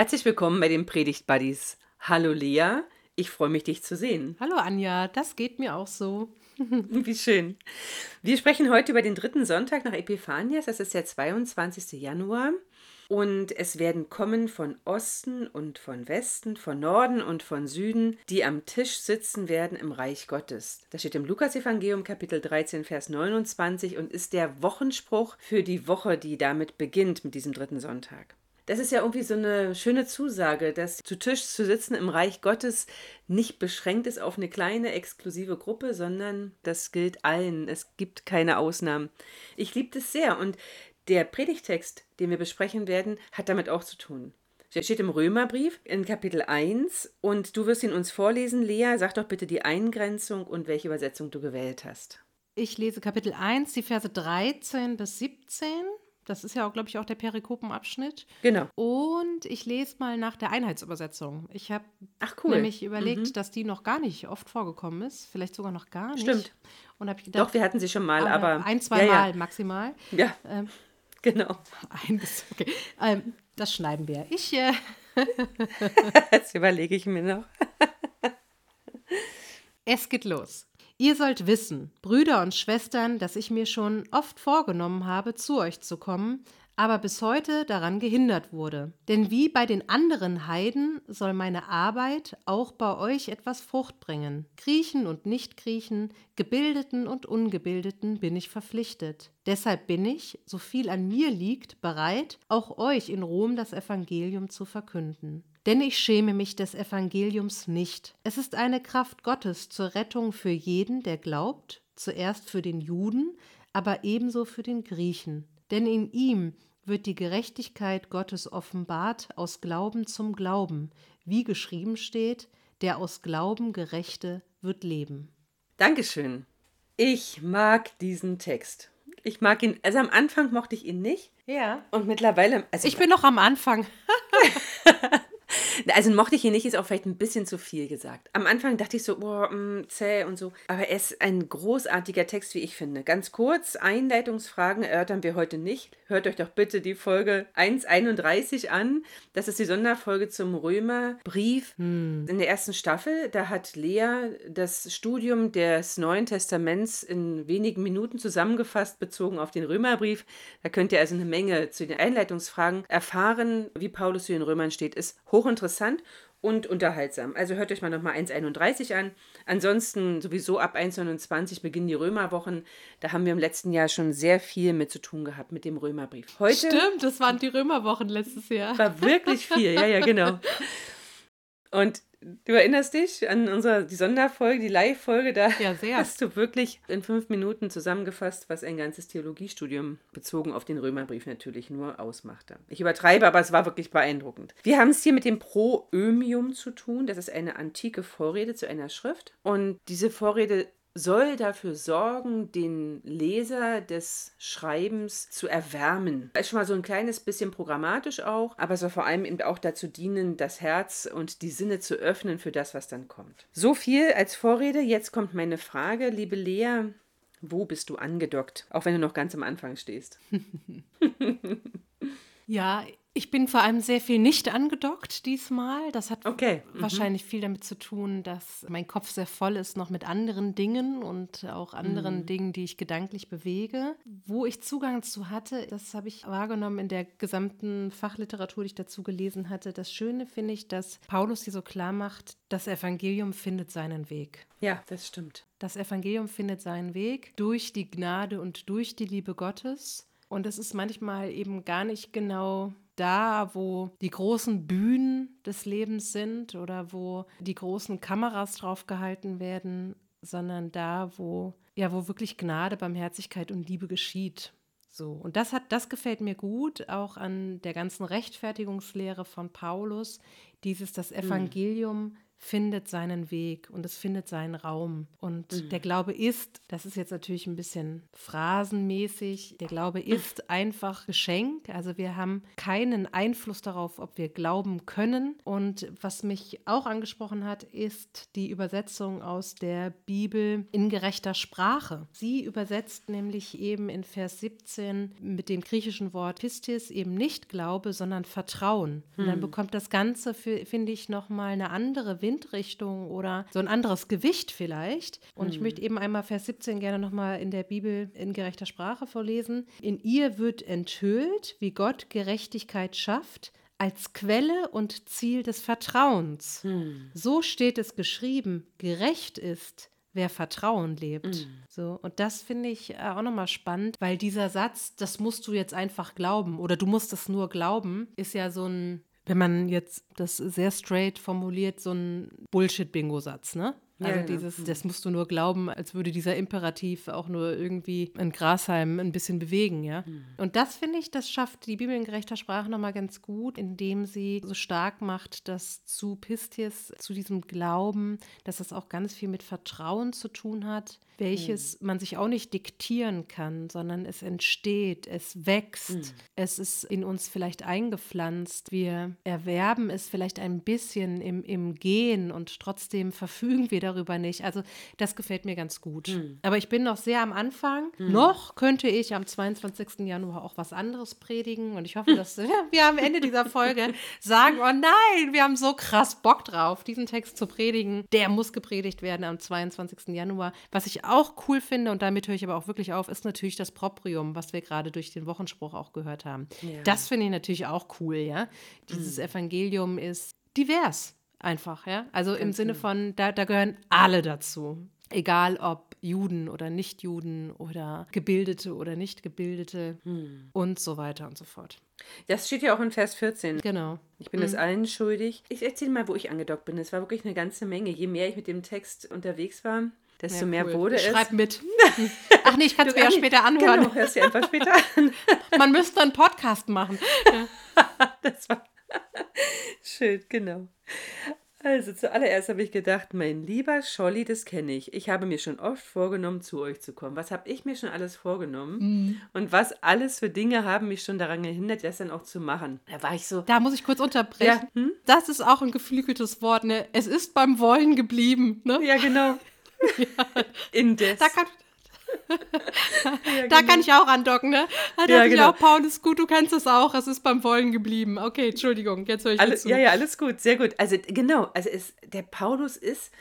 Herzlich willkommen bei den Predigt Buddies. Hallo Lea, ich freue mich, dich zu sehen. Hallo Anja, das geht mir auch so. Wie schön. Wir sprechen heute über den dritten Sonntag nach Epiphanias, das ist der 22. Januar. Und es werden kommen von Osten und von Westen, von Norden und von Süden, die am Tisch sitzen werden im Reich Gottes. Das steht im Lukasevangelium Kapitel 13, Vers 29 und ist der Wochenspruch für die Woche, die damit beginnt, mit diesem dritten Sonntag. Das ist ja irgendwie so eine schöne Zusage, dass zu Tisch zu sitzen im Reich Gottes nicht beschränkt ist auf eine kleine exklusive Gruppe, sondern das gilt allen. Es gibt keine Ausnahmen. Ich liebe das sehr und der Predigtext, den wir besprechen werden, hat damit auch zu tun. Der steht im Römerbrief in Kapitel 1 und du wirst ihn uns vorlesen. Lea, sag doch bitte die Eingrenzung und welche Übersetzung du gewählt hast. Ich lese Kapitel 1, die Verse 13 bis 17. Das ist ja auch, glaube ich, auch der Perikopenabschnitt. Genau. Und ich lese mal nach der Einheitsübersetzung. Ich habe cool. nämlich überlegt, mhm. dass die noch gar nicht oft vorgekommen ist. Vielleicht sogar noch gar nicht. Stimmt. Und habe ich gedacht, Doch, wir hatten sie schon mal, aber. Ein, zwei ja, Mal ja. maximal. Ja. Ähm, genau. Ein bis, okay. Ähm, das schneiden wir. Ich. Äh das überlege ich mir noch. es geht los. Ihr sollt wissen, Brüder und Schwestern, dass ich mir schon oft vorgenommen habe, zu euch zu kommen, aber bis heute daran gehindert wurde. Denn wie bei den anderen Heiden soll meine Arbeit auch bei euch etwas Frucht bringen. Kriechen und Nichtkriechen, Gebildeten und Ungebildeten bin ich verpflichtet. Deshalb bin ich, so viel an mir liegt, bereit, auch euch in Rom das Evangelium zu verkünden. Denn ich schäme mich des Evangeliums nicht. Es ist eine Kraft Gottes zur Rettung für jeden, der glaubt, zuerst für den Juden, aber ebenso für den Griechen. Denn in ihm wird die Gerechtigkeit Gottes offenbart aus Glauben zum Glauben, wie geschrieben steht, der aus Glauben Gerechte wird leben. Dankeschön. Ich mag diesen Text. Ich mag ihn, also am Anfang mochte ich ihn nicht. Ja. Und mittlerweile. Also ich bin noch am Anfang. Also mochte ich ihn nicht, ist auch vielleicht ein bisschen zu viel gesagt. Am Anfang dachte ich so, boah, mh, zäh und so. Aber er ist ein großartiger Text, wie ich finde. Ganz kurz, Einleitungsfragen erörtern wir heute nicht. Hört euch doch bitte die Folge 1.31 an. Das ist die Sonderfolge zum Römerbrief hm. in der ersten Staffel. Da hat Lea das Studium des Neuen Testaments in wenigen Minuten zusammengefasst, bezogen auf den Römerbrief. Da könnt ihr also eine Menge zu den Einleitungsfragen erfahren, wie Paulus zu den Römern steht. Ist hochinteressant und unterhaltsam. Also hört euch mal nochmal 1,31 an. Ansonsten sowieso ab 1,29 beginnen die Römerwochen. Da haben wir im letzten Jahr schon sehr viel mit zu tun gehabt mit dem Römerbrief. Heute Stimmt, das waren die Römerwochen letztes Jahr. War wirklich viel, ja, ja, genau. Und Du erinnerst dich an unsere die Sonderfolge, die Live-Folge, da ja, sehr. hast du wirklich in fünf Minuten zusammengefasst, was ein ganzes Theologiestudium bezogen auf den Römerbrief natürlich nur ausmachte. Ich übertreibe, aber es war wirklich beeindruckend. Wir haben es hier mit dem Proömium zu tun. Das ist eine antike Vorrede zu einer Schrift. Und diese Vorrede soll dafür sorgen, den Leser des Schreibens zu erwärmen. Ist schon mal so ein kleines bisschen programmatisch auch, aber soll vor allem eben auch dazu dienen, das Herz und die Sinne zu öffnen für das, was dann kommt. So viel als Vorrede. Jetzt kommt meine Frage, liebe Lea. Wo bist du angedockt? Auch wenn du noch ganz am Anfang stehst. ja, ich bin vor allem sehr viel nicht angedockt diesmal. Das hat okay. mhm. wahrscheinlich viel damit zu tun, dass mein Kopf sehr voll ist noch mit anderen Dingen und auch anderen mhm. Dingen, die ich gedanklich bewege. Wo ich Zugang zu hatte, das habe ich wahrgenommen in der gesamten Fachliteratur, die ich dazu gelesen hatte. Das Schöne finde ich, dass Paulus hier so klar macht, das Evangelium findet seinen Weg. Ja, das stimmt. Das Evangelium findet seinen Weg durch die Gnade und durch die Liebe Gottes. Und es ist manchmal eben gar nicht genau da, wo die großen Bühnen des Lebens sind oder wo die großen Kameras drauf gehalten werden, sondern da, wo ja, wo wirklich Gnade, Barmherzigkeit und Liebe geschieht. So, und das hat, das gefällt mir gut, auch an der ganzen Rechtfertigungslehre von Paulus, dieses, das Evangelium findet seinen Weg und es findet seinen Raum. Und Mhm. der Glaube ist, das ist jetzt natürlich ein bisschen phrasenmäßig, der Glaube ist einfach Geschenk. Also wir haben keinen Einfluss darauf, ob wir glauben können. Und was mich auch angesprochen hat, ist die Übersetzung aus der Bibel in gerechter Sprache. Sie übersetzt nämlich eben in Vers 17 mit dem griechischen Wort Pistis eben nicht Glaube, sondern Vertrauen. Und dann bekommt das Ganze, fi- finde ich, nochmal eine andere Windrichtung oder so ein anderes Gewicht vielleicht. Und ich möchte eben einmal Vers 17 gerne nochmal in der Bibel in gerechter Sprache vorlesen. In ihr wird enthüllt, wie Gott Gerechtigkeit schafft, als Quelle und Ziel des Vertrauens. So steht es geschrieben, gerecht ist, wer Vertrauen lebt. So, und das finde ich äh, auch nochmal spannend, weil dieser Satz, das musst du jetzt einfach glauben oder du musst es nur glauben, ist ja so ein, wenn man jetzt das sehr straight formuliert, so ein Bullshit-Bingo-Satz, ne? Ja, Also dieses, das musst du nur glauben, als würde dieser Imperativ auch nur irgendwie ein Grashalm ein bisschen bewegen, ja. Und das finde ich, das schafft die Bibel in gerechter Sprache nochmal ganz gut, indem sie so stark macht, dass zu Pistis, zu diesem Glauben, dass das auch ganz viel mit Vertrauen zu tun hat, welches man sich auch nicht diktieren kann, sondern es entsteht, es wächst, es ist in uns vielleicht eingepflanzt. Wir erwerben es vielleicht ein bisschen im, im Gehen und trotzdem verfügen wir darüber nicht. Also das gefällt mir ganz gut. Aber ich bin noch sehr am Anfang. Noch könnte ich am 22. Januar auch was anderes predigen und ich hoffe, dass wir am Ende dieser Folge sagen, oh nein, wir haben so krass Bock drauf, diesen Text zu predigen. Der muss gepredigt werden am 22. Januar. Was ich auch cool finde, und damit höre ich aber auch wirklich auf, ist natürlich das Proprium, was wir gerade durch den Wochenspruch auch gehört haben. Ja. Das finde ich natürlich auch cool, ja. Dieses Evangelium ist divers einfach, ja. Also im Sinne von, da, da gehören alle dazu. Egal ob Juden oder Nichtjuden oder Gebildete oder Nicht-Gebildete und so weiter und so fort. Das steht ja auch in Vers 14. Genau. Ich bin es allen schuldig. Ich erzähle mal, wo ich angedockt bin. Es war wirklich eine ganze Menge. Je mehr ich mit dem Text unterwegs war, desto mehr cool. wurde ich es. Schreib mit. Ach nee, ich kann es mir ja später anhören. Genau, hörst du einfach später an. Man müsste einen Podcast machen. Das war schön, genau. Also zuallererst habe ich gedacht, mein lieber Scholli, das kenne ich. Ich habe mir schon oft vorgenommen, zu euch zu kommen. Was habe ich mir schon alles vorgenommen? Mhm. Und was alles für Dinge haben mich schon daran gehindert, das dann auch zu machen? Da war ich so, Da muss ich kurz unterbrechen. Ja, hm? Das ist auch ein geflügeltes Wort, ne? Es ist beim Wollen geblieben, ne? ja genau. Indes. Da kann, ja, da genau. kann ich auch andocken, ne? Da dachte Ja, ich genau. auch, Paul ist gut, du kennst es auch, es ist beim Wollen geblieben. Okay, Entschuldigung, jetzt höre ich Alles, zu. ja, ja, alles gut, sehr gut. Also genau, also es, der Paulus ist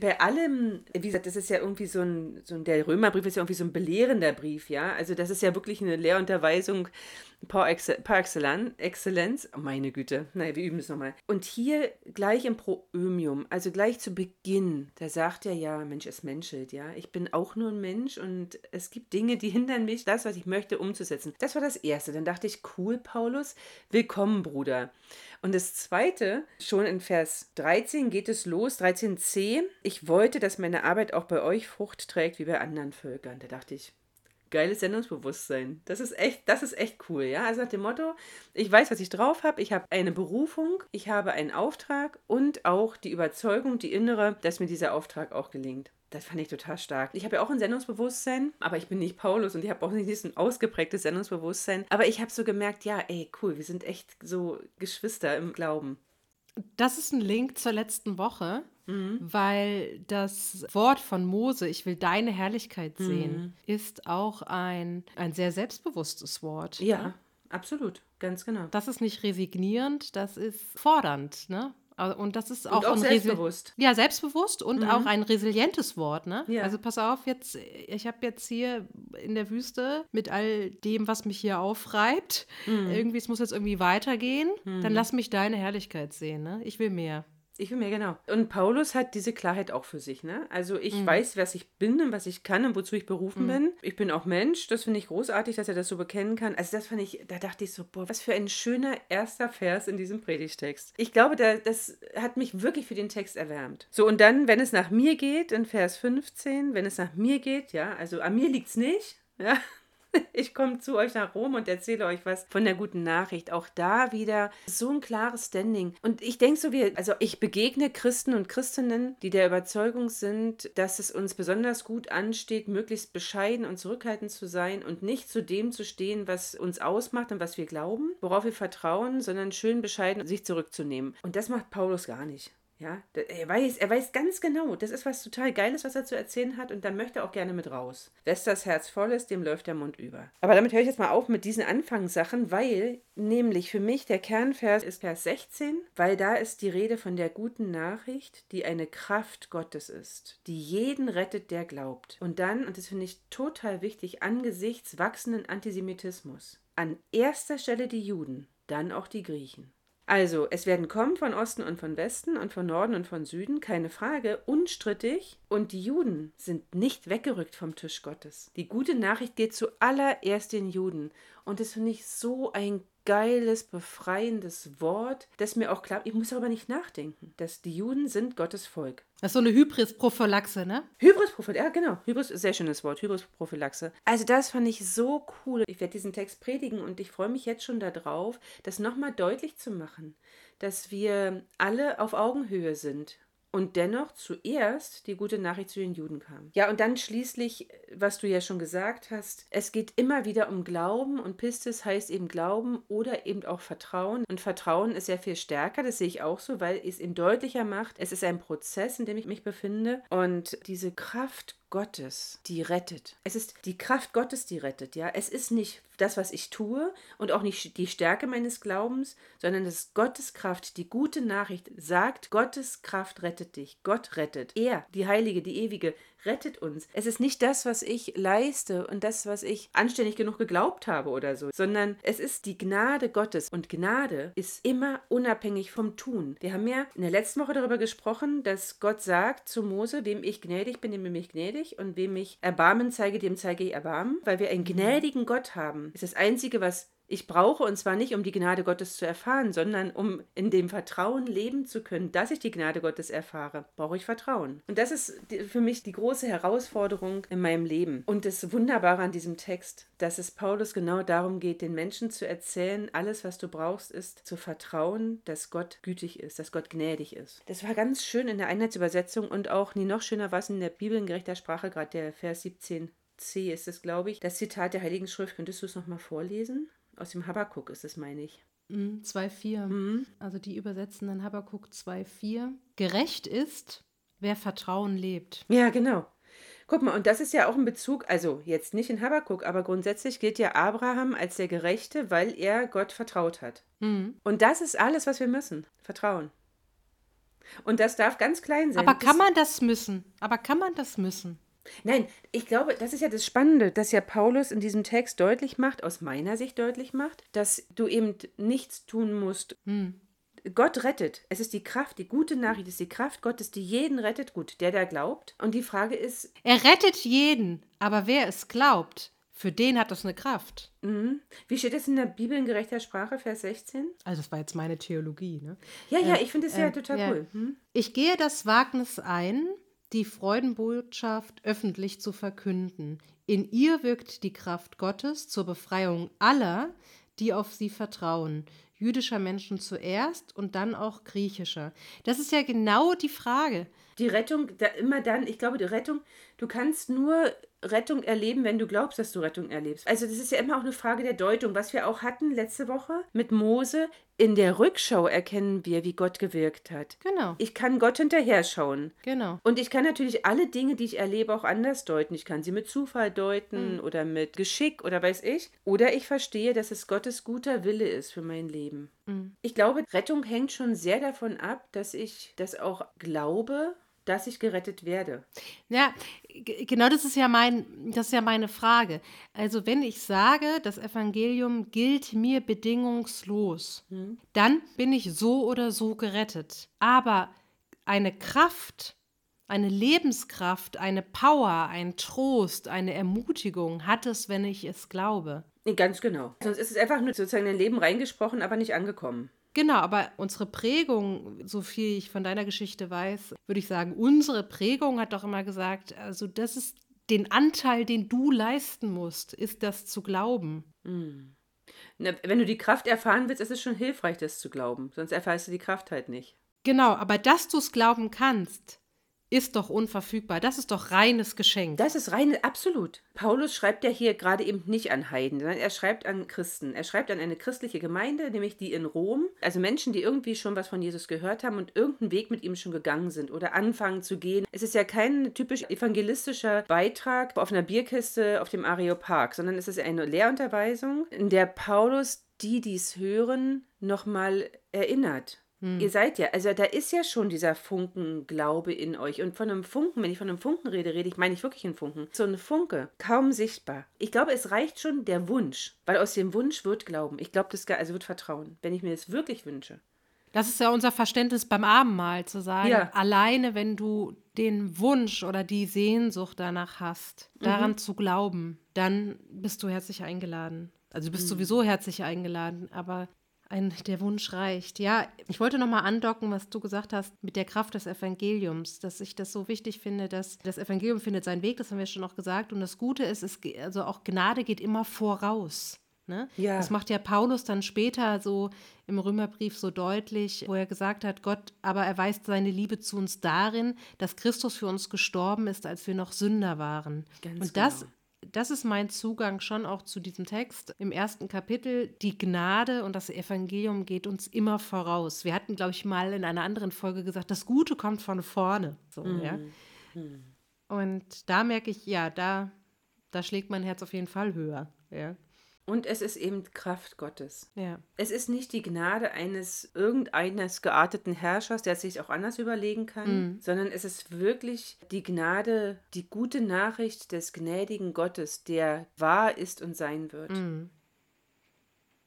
bei allem, wie gesagt, das ist ja irgendwie so ein, so ein, der Römerbrief ist ja irgendwie so ein belehrender Brief, ja. Also das ist ja wirklich eine Lehrunterweisung par, excel, par excellen- Exzellenz. Oh, meine Güte, naja, wir üben es nochmal. Und hier gleich im Proömium, also gleich zu Beginn, da sagt er ja, Mensch, es menschelt, ja. Ich bin auch nur ein Mensch und es gibt Dinge, die hindern mich, das, was ich möchte, umzusetzen. Das war das Erste. Dann dachte ich, cool, Paulus, willkommen, Bruder. Und das zweite, schon in Vers 13 geht es los, 13c. Ich wollte, dass meine Arbeit auch bei euch Frucht trägt wie bei anderen Völkern. Da dachte ich, geiles Sendungsbewusstsein. Das ist echt, das ist echt cool, ja. Also nach dem Motto, ich weiß, was ich drauf habe, ich habe eine Berufung, ich habe einen Auftrag und auch die Überzeugung, die innere, dass mir dieser Auftrag auch gelingt. Das fand ich total stark. Ich habe ja auch ein Sendungsbewusstsein, aber ich bin nicht Paulus und ich habe auch nicht so ein ausgeprägtes Sendungsbewusstsein. Aber ich habe so gemerkt, ja, ey, cool, wir sind echt so Geschwister im Glauben. Das ist ein Link zur letzten Woche, Mhm. weil das Wort von Mose, ich will deine Herrlichkeit Mhm. sehen, ist auch ein, ein sehr selbstbewusstes Wort. Ja, ne? absolut, ganz genau. Das ist nicht resignierend, das ist fordernd, ne? Und das ist auch, auch ein Resi- selbstbewusst. Ja, selbstbewusst und auch ein resilientes Wort, ne? Ja. Also pass auf, jetzt, ich habe jetzt hier in der Wüste mit all dem, was mich hier aufreibt, irgendwie, es muss jetzt irgendwie weitergehen, dann lass mich deine Herrlichkeit sehen, ne? Ich will mehr. Ich will mehr, genau. Und Paulus hat diese Klarheit auch für sich, ne? Also ich Mhm. weiß, was ich bin und was ich kann und wozu ich berufen bin. Ich bin auch Mensch, das finde ich großartig, dass er das so bekennen kann. Also das fand ich, da dachte ich so, boah, was für ein schöner erster Vers in diesem Predigtext. Ich glaube, da, das hat mich wirklich für den Text erwärmt. So, und dann, wenn es nach mir geht, in Vers 15, wenn es nach mir geht, ja, also an mir liegt es nicht, ja. Ich komme zu euch nach Rom und erzähle euch was von der guten Nachricht. Auch da wieder so ein klares Standing. Und ich denke so, wie, also ich begegne Christen und Christinnen, die der Überzeugung sind, dass es uns besonders gut ansteht, möglichst bescheiden und zurückhaltend zu sein und nicht zu dem zu stehen, was uns ausmacht und was wir glauben, worauf wir vertrauen, sondern schön bescheiden sich zurückzunehmen. Und das macht Paulus gar nicht. Ja, er weiß, er weiß ganz genau, das ist was total Geiles, was er zu erzählen hat und da möchte er auch gerne mit raus. Wes das Herz voll ist, dem läuft der Mund über. Aber damit höre ich jetzt mal auf mit diesen Anfangssachen, weil nämlich für mich der Kernvers ist Vers 16, weil da ist die Rede von der guten Nachricht, die eine Kraft Gottes ist, die jeden rettet, der glaubt. Und dann, und das finde ich total wichtig, angesichts wachsenden Antisemitismus, an erster Stelle die Juden, dann auch die Griechen. Also, es werden kommen von Osten und von Westen und von Norden und von Süden, keine Frage, unstrittig. Und die Juden sind nicht weggerückt vom Tisch Gottes. Die gute Nachricht geht zuallererst den Juden. Und das finde ich so ein geiles, befreiendes Wort, das mir auch klappt. Ich muss aber nicht nachdenken, dass die Juden sind Gottes Volk. Das ist so eine Hybris-Prophylaxe, ne? Hybris-Prophylaxe, ja genau. Hybris, sehr schönes Wort, Hybris-Prophylaxe. Also das fand ich so cool. Ich werde diesen Text predigen und ich freue mich jetzt schon darauf, das nochmal deutlich zu machen, dass wir alle auf Augenhöhe sind und dennoch zuerst die gute Nachricht zu den Juden kam. Ja, und dann schließlich, was du ja schon gesagt hast, es geht immer wieder um Glauben und Pistis heißt eben Glauben oder eben auch Vertrauen. Und Vertrauen ist ja viel stärker, das sehe ich auch so, weil es ihm deutlicher macht, es ist ein Prozess, in dem ich mich befinde und diese Kraft Gottes, die rettet. Es ist die Kraft Gottes, die rettet, ja. Es ist nicht das, was ich tue und auch nicht die Stärke meines Glaubens, sondern es ist Gottes Kraft. Die gute Nachricht sagt, Gottes Kraft rettet dich. Gott rettet. Er, die Heilige, die Ewige, rettet uns. Es ist nicht das, was ich leiste und das, was ich anständig genug geglaubt habe oder so, sondern es ist die Gnade Gottes. Und Gnade ist immer unabhängig vom Tun. Wir haben ja in der letzten Woche darüber gesprochen, dass Gott sagt zu Mose, wem ich gnädig bin, dem bin ich gnädig und wem ich Erbarmen zeige, dem zeige ich Erbarmen. Weil wir einen gnädigen Gott haben, ist das Einzige, was ich brauche, und zwar nicht, um die Gnade Gottes zu erfahren, sondern um in dem Vertrauen leben zu können, dass ich die Gnade Gottes erfahre, brauche ich Vertrauen. Und das ist für mich die große Herausforderung in meinem Leben. Und das Wunderbare an diesem Text, dass es Paulus genau darum geht, den Menschen zu erzählen, alles, was du brauchst, ist zu vertrauen, dass Gott gütig ist, dass Gott gnädig ist. Das war ganz schön in der Einheitsübersetzung und auch nie noch schöner war es in der Bibel in gerechter Sprache, gerade der Vers 17. C ist es, glaube ich. Das Zitat der Heiligen Schrift, könntest du es nochmal vorlesen? Aus dem Habakuk ist es, meine ich. 2,4. Mhm, mhm. Also die übersetzen dann Habakuk 2,4. Gerecht ist, wer Vertrauen lebt. Ja, genau. Guck mal, und das ist ja auch ein Bezug, also jetzt nicht in Habakuk, aber grundsätzlich gilt ja Abraham als der Gerechte, weil er Gott vertraut hat. Mhm. Und das ist alles, was wir müssen. Vertrauen. Und das darf ganz klein sein. Aber kann man das müssen? Aber kann man das müssen? Nein, ich glaube, das ist ja das Spannende, dass ja Paulus in diesem Text deutlich macht, aus meiner Sicht deutlich macht, dass du eben nichts tun musst. Hm. Gott rettet. Es ist die Kraft, die gute Nachricht ist die Kraft Gottes, die jeden rettet. Gut, der, der glaubt. Und die Frage ist. Er rettet jeden, aber wer es glaubt, für den hat das eine Kraft. Mhm. Wie steht es in der Bibel in gerechter Sprache, Vers 16? Also, das war jetzt meine Theologie, ne? Ja, ja, äh, ich finde es ja äh, total ja. cool. Hm? Ich gehe das Wagnis ein, die Freudenbotschaft öffentlich zu verkünden. In ihr wirkt die Kraft Gottes zur Befreiung aller, die auf sie vertrauen. Jüdischer Menschen zuerst und dann auch griechischer. Das ist ja genau die Frage. Die Rettung, da immer dann, ich glaube, die Rettung, du kannst nur Rettung erleben, wenn du glaubst, dass du Rettung erlebst. Also das ist ja immer auch eine Frage der Deutung. Was wir auch hatten letzte Woche mit Mose, in der Rückschau erkennen wir, wie Gott gewirkt hat. Genau. Ich kann Gott hinterher schauen. Genau. Und ich kann natürlich alle Dinge, die ich erlebe, auch anders deuten. Ich kann sie mit Zufall deuten mhm. oder mit Geschick oder weiß ich. Oder ich verstehe, dass es Gottes guter Wille ist für mein Leben. Mhm. Ich glaube, Rettung hängt schon sehr davon ab, dass ich das auch glaube dass ich gerettet werde. Ja, genau das ist ja mein, das ist ja meine Frage. Also wenn ich sage, das Evangelium gilt mir bedingungslos, hm. dann bin ich so oder so gerettet. Aber eine Kraft, eine Lebenskraft, eine Power, ein Trost, eine Ermutigung hat es, wenn ich es glaube. Ganz genau. Sonst ist es einfach nur sozusagen in dein Leben reingesprochen, aber nicht angekommen. Genau, aber unsere Prägung, so viel ich von deiner Geschichte weiß, würde ich sagen, unsere Prägung hat doch immer gesagt, also das ist den Anteil, den du leisten musst, ist das zu glauben. Mhm. Na, wenn du die Kraft erfahren willst, ist es schon hilfreich, das zu glauben. Sonst erfährst du die Kraft halt nicht. Genau, aber dass du es glauben kannst, ist doch unverfügbar. Das ist doch reines Geschenk. Das ist rein, absolut. Paulus schreibt ja hier gerade eben nicht an Heiden, sondern er schreibt an Christen. Er schreibt an eine christliche Gemeinde, nämlich die in Rom. Also Menschen, die irgendwie schon was von Jesus gehört haben und irgendeinen Weg mit ihm schon gegangen sind oder anfangen zu gehen. Es ist ja kein typisch evangelistischer Beitrag auf einer Bierkiste auf dem Areopag, sondern es ist eine Lehrunterweisung, in der Paulus die, die es hören, nochmal erinnert. Ihr seid ja, also da ist ja schon dieser Funken Glaube in euch. Und von einem Funken, wenn ich von einem Funken rede, rede ich, meine ich wirklich einen Funken. So ein Funke, kaum sichtbar. Ich glaube, es reicht schon der Wunsch, weil aus dem Wunsch wird Glauben. Ich glaube, das also wird Vertrauen, wenn ich mir das wirklich wünsche. Das ist ja unser Verständnis beim Abendmahl, zu sagen, ja. alleine wenn du den Wunsch oder die Sehnsucht danach hast, daran mhm. zu glauben, dann bist du herzlich eingeladen. Also du bist mhm. sowieso herzlich eingeladen, aber ein, der Wunsch reicht. Ja, ich wollte nochmal andocken, was du gesagt hast mit der Kraft des Evangeliums, dass ich das so wichtig finde, dass das Evangelium findet seinen Weg, das haben wir schon noch gesagt. Und das Gute ist, es, also auch Gnade geht immer voraus. Ne? Ja. Das macht ja Paulus dann später so im Römerbrief so deutlich, wo er gesagt hat, Gott aber erweist seine Liebe zu uns darin, dass Christus für uns gestorben ist, als wir noch Sünder waren. Ganz und das genau das ist mein Zugang schon auch zu diesem Text. Im ersten Kapitel, die Gnade und das Evangelium geht uns immer voraus. Wir hatten, glaube ich, mal in einer anderen Folge gesagt, das Gute kommt von vorne. So, mm. ja? Mm. Und da merke ich, ja, da, da schlägt mein Herz auf jeden Fall höher. Ja. Und es ist eben Kraft Gottes. Ja. Es ist nicht die Gnade eines irgendeines gearteten Herrschers, der es sich auch anders überlegen kann, mhm. sondern es ist wirklich die Gnade, die gute Nachricht des gnädigen Gottes, der wahr ist und sein wird. Mhm.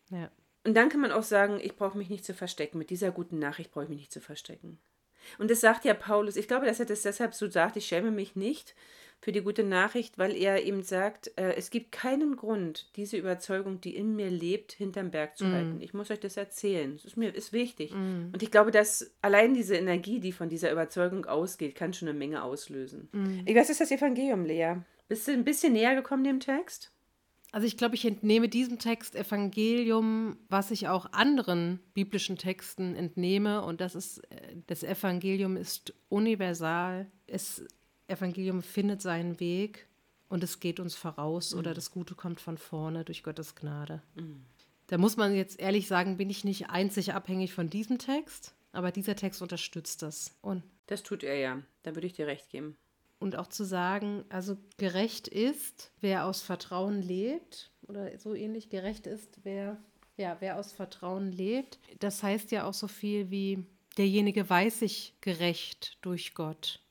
Ja. Und dann kann man auch sagen, ich brauche mich nicht zu verstecken. Mit dieser guten Nachricht brauche ich mich nicht zu verstecken. Und das sagt ja Paulus. Ich glaube, dass er das deshalb so sagt, ich schäme mich nicht, für die gute Nachricht, weil er eben sagt, äh, es gibt keinen Grund, diese Überzeugung, die in mir lebt, hinterm Berg zu mm. halten. Ich muss euch das erzählen. Das ist mir ist wichtig. Mm. Und ich glaube, dass allein diese Energie, die von dieser Überzeugung ausgeht, kann schon eine Menge auslösen. Mm. Was ist das Evangelium, Lea? Bist du ein bisschen näher gekommen dem Text? Also ich glaube, ich entnehme diesem Text Evangelium, was ich auch anderen biblischen Texten entnehme. Und das ist, äh, das Evangelium ist universal. Es Evangelium findet seinen Weg und es geht uns voraus mhm. oder das Gute kommt von vorne durch Gottes Gnade. Mhm. Da muss man jetzt ehrlich sagen, bin ich nicht einzig abhängig von diesem Text, aber dieser Text unterstützt das. Und das tut er ja, da würde ich dir recht geben. Und auch zu sagen, also gerecht ist, wer aus Vertrauen lebt, oder so ähnlich gerecht ist, wer, ja, wer aus Vertrauen lebt. Das heißt ja auch so viel wie, derjenige weiß sich gerecht durch Gott.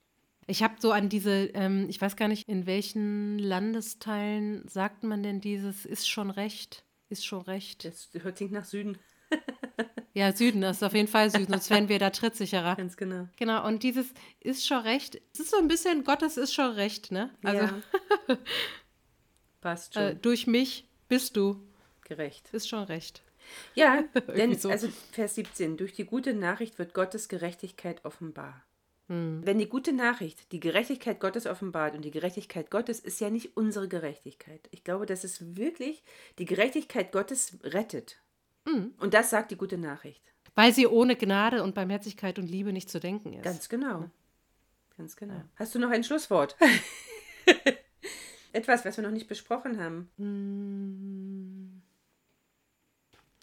Ich habe so an diese, ähm, ich weiß gar nicht, in welchen Landesteilen sagt man denn dieses, ist schon recht, ist schon recht. Das hört klingt nach Süden. ja, Süden, das ist auf jeden Fall Süden, sonst wären wir da trittsicherer. Ganz genau. Genau, und dieses ist schon recht, es ist so ein bisschen, Gottes ist schon recht, ne? Also, ja. Passt schon. Äh, durch mich bist du gerecht. Ist schon recht. Ja, denn, so. also Vers 17, durch die gute Nachricht wird Gottes Gerechtigkeit offenbar. Hm. Wenn die gute Nachricht die Gerechtigkeit Gottes offenbart und die Gerechtigkeit Gottes ist ja nicht unsere Gerechtigkeit. Ich glaube, dass es wirklich die Gerechtigkeit Gottes rettet. Hm. Und das sagt die gute Nachricht. Weil sie ohne Gnade und Barmherzigkeit und Liebe nicht zu denken ist. Ganz genau. Ganz genau. Ja. Hast du noch ein Schlusswort? Etwas, was wir noch nicht besprochen haben. Hm.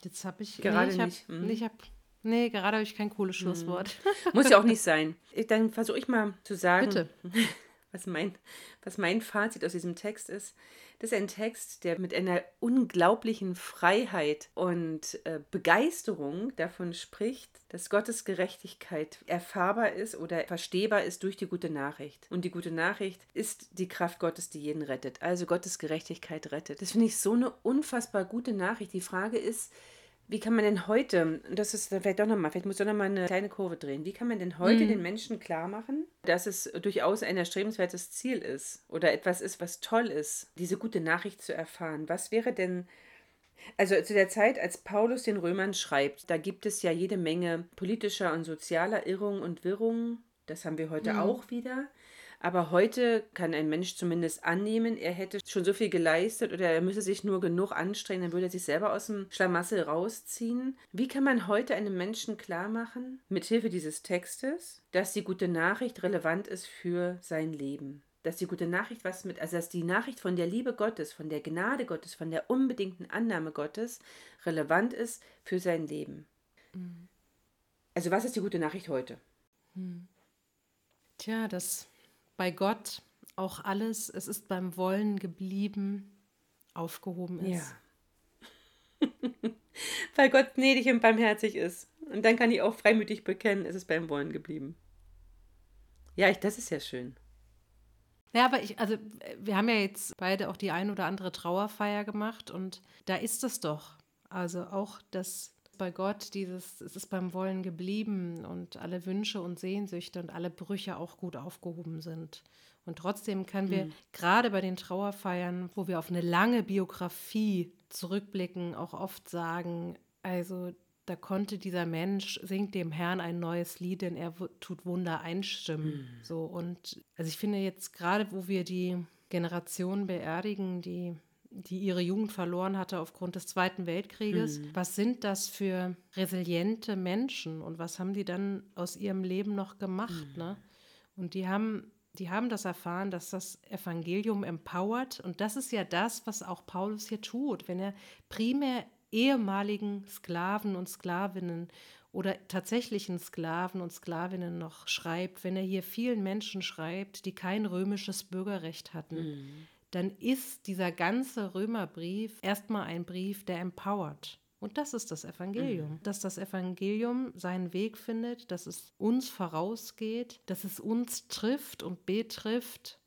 Jetzt habe ich gerade nee, ich nicht. Hab, hm. Ich habe Nee, gerade habe ich kein cooles Schlusswort. Hm. Muss ja auch nicht sein. Dann versuche ich mal zu sagen, Bitte. Was, mein, was mein Fazit aus diesem Text ist. Das ist ein Text, der mit einer unglaublichen Freiheit und äh, Begeisterung davon spricht, dass Gottes Gerechtigkeit erfahrbar ist oder verstehbar ist durch die gute Nachricht. Und die gute Nachricht ist die Kraft Gottes, die jeden rettet. Also Gottes Gerechtigkeit rettet. Das finde ich so eine unfassbar gute Nachricht. Die Frage ist, wie kann man denn heute, das ist vielleicht doch nochmal, vielleicht muss ich doch nochmal eine kleine Kurve drehen, wie kann man denn heute mhm. den Menschen klar machen, dass es durchaus ein erstrebenswertes Ziel ist oder etwas ist, was toll ist, diese gute Nachricht zu erfahren? Was wäre denn, also zu der Zeit, als Paulus den Römern schreibt, da gibt es ja jede Menge politischer und sozialer Irrungen und Wirrungen, das haben wir heute mhm. auch wieder. Aber heute kann ein Mensch zumindest annehmen, er hätte schon so viel geleistet oder er müsse sich nur genug anstrengen, dann würde er sich selber aus dem Schlamassel rausziehen. Wie kann man heute einem Menschen klar machen, mithilfe dieses Textes, dass die gute Nachricht relevant ist für sein Leben? dass die gute Nachricht was mit, also dass die Nachricht von der Liebe Gottes, von der Gnade Gottes, von der unbedingten Annahme Gottes relevant ist für sein Leben. Mhm. Also was ist die gute Nachricht heute? Mhm. Tja, dass bei Gott auch alles, es ist beim Wollen geblieben, aufgehoben ist. Ja. Weil Gott gnädig und barmherzig ist. Und dann kann ich auch freimütig bekennen, es ist beim Wollen geblieben. Ja, ich, das ist ja schön. Ja, aber ich, also wir haben ja jetzt beide auch die ein oder andere Trauerfeier gemacht und da ist es doch. Also auch das bei Gott, dieses, es ist beim Wollen geblieben und alle Wünsche und Sehnsüchte und alle Brüche auch gut aufgehoben sind. Und trotzdem können wir mhm. gerade bei den Trauerfeiern, wo wir auf eine lange Biografie zurückblicken, auch oft sagen, also da konnte dieser Mensch, singt dem Herrn ein neues Lied, denn er tut Wunder einstimmen. Mhm. So, und also ich finde jetzt gerade, wo wir die Generation beerdigen, die, die ihre Jugend verloren hatte aufgrund des Zweiten Weltkrieges, mhm. was sind das für resiliente Menschen und was haben die dann aus ihrem Leben noch gemacht? Mhm. Ne? Und die haben die haben das erfahren, dass das Evangelium empowert. Und das ist ja das, was auch Paulus hier tut. Wenn er primär ehemaligen Sklaven und Sklavinnen oder tatsächlichen Sklaven und Sklavinnen noch schreibt, wenn er hier vielen Menschen schreibt, die kein römisches Bürgerrecht hatten, mhm. Dann ist dieser ganze Römerbrief erstmal ein Brief, der empowert. Und das ist das Evangelium. Mhm. Dass das Evangelium seinen Weg findet, dass es uns vorausgeht, dass es uns trifft und betrifft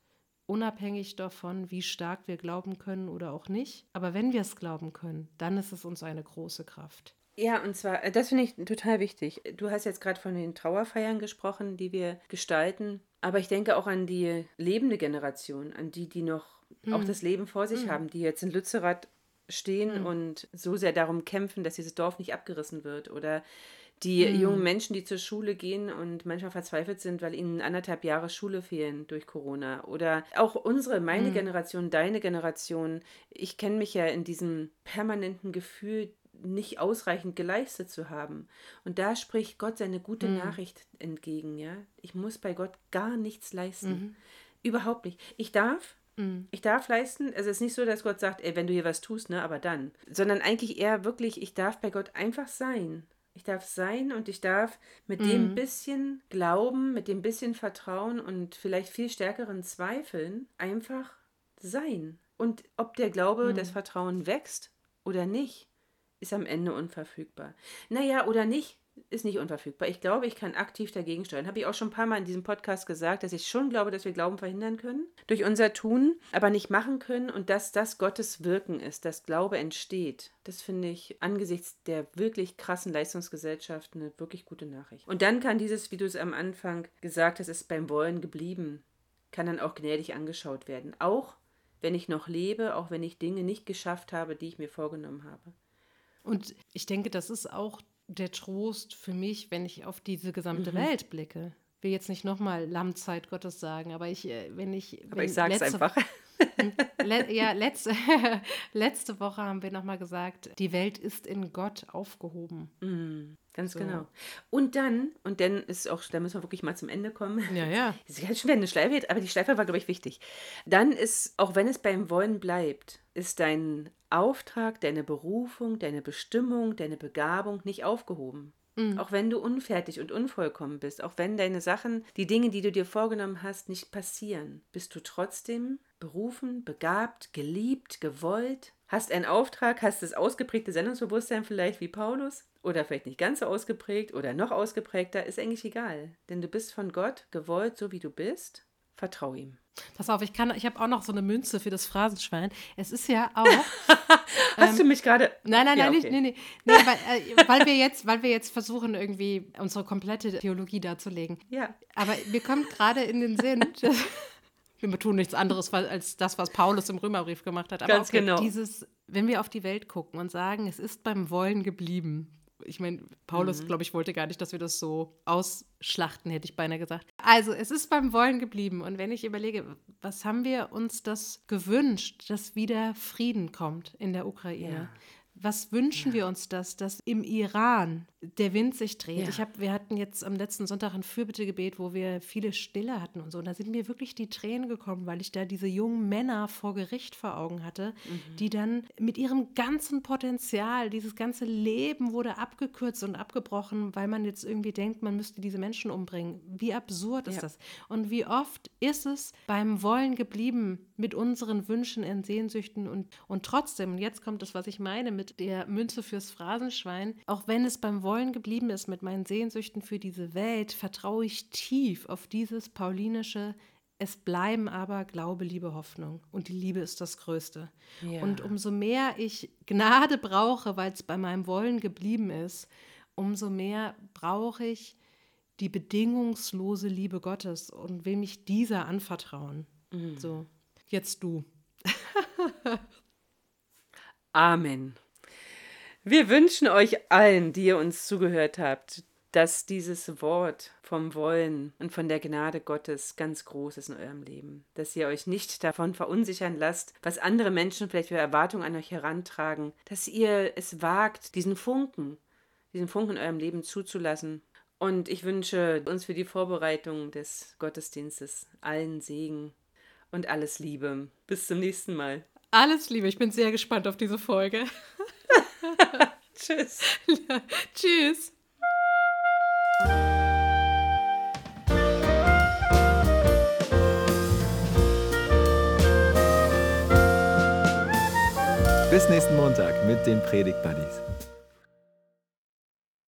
unabhängig davon, wie stark wir glauben können oder auch nicht. Aber wenn wir es glauben können, dann ist es uns eine große Kraft. Ja, und zwar, äh, das finde ich total wichtig. Du hast jetzt gerade von den Trauerfeiern gesprochen, die wir gestalten. Aber ich denke auch an die lebende Generation, an die, die noch hm. auch das Leben vor sich hm. haben, die jetzt in Lützerath stehen hm. und so sehr darum kämpfen, dass dieses Dorf nicht abgerissen wird oder die mhm. jungen Menschen, die zur Schule gehen und manchmal verzweifelt sind, weil ihnen anderthalb Jahre Schule fehlen durch Corona. Oder auch unsere, meine mhm. Generation, deine Generation. Ich kenne mich ja in diesem permanenten Gefühl, nicht ausreichend geleistet zu haben. Und da spricht Gott seine gute mhm. Nachricht entgegen, ja. Ich muss bei Gott gar nichts leisten. Mhm. Überhaupt nicht. Ich darf, mhm. ich darf leisten. Also es ist nicht so, dass Gott sagt, ey, wenn du hier was tust, ne, aber dann. Sondern eigentlich eher wirklich, ich darf bei Gott einfach sein. Ich darf sein und ich darf mit mhm. dem bisschen Glauben, mit dem bisschen Vertrauen und vielleicht viel stärkeren Zweifeln einfach sein. Und ob der Glaube, mhm. das Vertrauen wächst oder nicht, ist am Ende unverfügbar. Naja, oder nicht, ist nicht unverfügbar. Ich glaube, ich kann aktiv dagegen steuern. Habe ich auch schon ein paar Mal in diesem Podcast gesagt, dass ich schon glaube, dass wir Glauben verhindern können durch unser Tun, aber nicht machen können und dass das Gottes Wirken ist, dass Glaube entsteht. Das finde ich angesichts der wirklich krassen Leistungsgesellschaft eine wirklich gute Nachricht. Und dann kann dieses, wie du es am Anfang gesagt hast, ist beim Wollen geblieben, kann dann auch gnädig angeschaut werden. Auch wenn ich noch lebe, auch wenn ich Dinge nicht geschafft habe, die ich mir vorgenommen habe. Und ich denke, das ist auch der Trost für mich, wenn ich auf diese gesamte mhm. Welt blicke. Ich will jetzt nicht nochmal Lammzeit Gottes sagen, aber ich, äh, wenn ich. Aber ich sage es einfach. Le ja, letzte, letzte Woche haben wir nochmal gesagt, die Welt ist in Gott aufgehoben. Mm, ganz so. genau. Und dann, und dann ist auch, da müssen wir wirklich mal zum Ende kommen. Ja, ja. Das ist schon wieder eine Schleife, aber die Schleife war, glaube ich, wichtig. Dann ist, auch wenn es beim Wollen bleibt, ist dein Auftrag, deine Berufung, deine Bestimmung, deine Begabung nicht aufgehoben. Mhm. Auch wenn du unfertig und unvollkommen bist, auch wenn deine Sachen, die Dinge, die du dir vorgenommen hast, nicht passieren, bist du trotzdem berufen, begabt, geliebt, gewollt, hast einen Auftrag, hast das ausgeprägte Sendungsbewusstsein vielleicht wie Paulus oder vielleicht nicht ganz so ausgeprägt oder noch ausgeprägter, ist eigentlich egal. Denn du bist von Gott gewollt, so wie du bist. Vertrau ihm. Pass auf, ich kann, ich habe auch noch so eine Münze für das Phrasenschwein. Es ist ja auch. Hast ähm, du mich gerade. Nein, nein, ja, nein, okay. nicht, nee, nee, nee weil, äh, weil, wir jetzt, weil wir jetzt versuchen, irgendwie unsere komplette Theologie darzulegen. Ja. Aber mir kommt gerade in den Sinn, dass, wir tun nichts anderes als das, was Paulus im Römerbrief gemacht hat. Aber Ganz okay, genau. Dieses, wenn wir auf die Welt gucken und sagen, es ist beim Wollen geblieben, Ich meine, Paulus, mhm. glaube ich, wollte gar nicht, dass wir das so ausschlachten, hätte ich beinahe gesagt. Also, es ist beim Wollen geblieben. Und wenn ich überlege, was haben wir uns das gewünscht, dass wieder Frieden kommt in der Ukraine? Ja. Was wünschen ja. wir uns das, dass im Iran der Wind sich dreht? Ja. Ich hab, wir hatten jetzt am letzten Sonntag ein Fürbittegebet, wo wir viele Stille hatten und so. Und da sind mir wirklich die Tränen gekommen, weil ich da diese jungen Männer vor Gericht vor Augen hatte, mhm. die dann mit ihrem ganzen Potenzial, dieses ganze Leben wurde abgekürzt und abgebrochen, weil man jetzt irgendwie denkt, man müsste diese Menschen umbringen. Wie absurd ist ja. das? Und wie oft ist es beim Wollen geblieben mit unseren Wünschen und Sehnsüchten und, und trotzdem, und jetzt kommt das, was ich meine mit der Münze fürs Phrasenschwein. Auch wenn es beim Wollen geblieben ist mit meinen Sehnsüchten für diese Welt, vertraue ich tief auf dieses paulinische es bleiben aber Glaube, Liebe, Hoffnung. Und die Liebe ist das Größte. Ja. Und umso mehr ich Gnade brauche, weil es bei meinem Wollen geblieben ist, umso mehr brauche ich die bedingungslose Liebe Gottes und will mich dieser anvertrauen. Mhm. So, jetzt du. Amen. Wir wünschen euch allen, die ihr uns zugehört habt, dass dieses Wort vom Wollen und von der Gnade Gottes ganz groß ist in eurem Leben. Dass ihr euch nicht davon verunsichern lasst, was andere Menschen vielleicht für Erwartungen an euch herantragen. Dass ihr es wagt, diesen Funken, diesen Funken in eurem Leben zuzulassen. Und ich wünsche uns für die Vorbereitung des Gottesdienstes allen Segen und alles Liebe. Bis zum nächsten Mal. Alles Liebe. Ich bin sehr gespannt auf diese Folge. Tschüss. Ja, tschüss. Bis nächsten Montag mit den Predigt Buddies.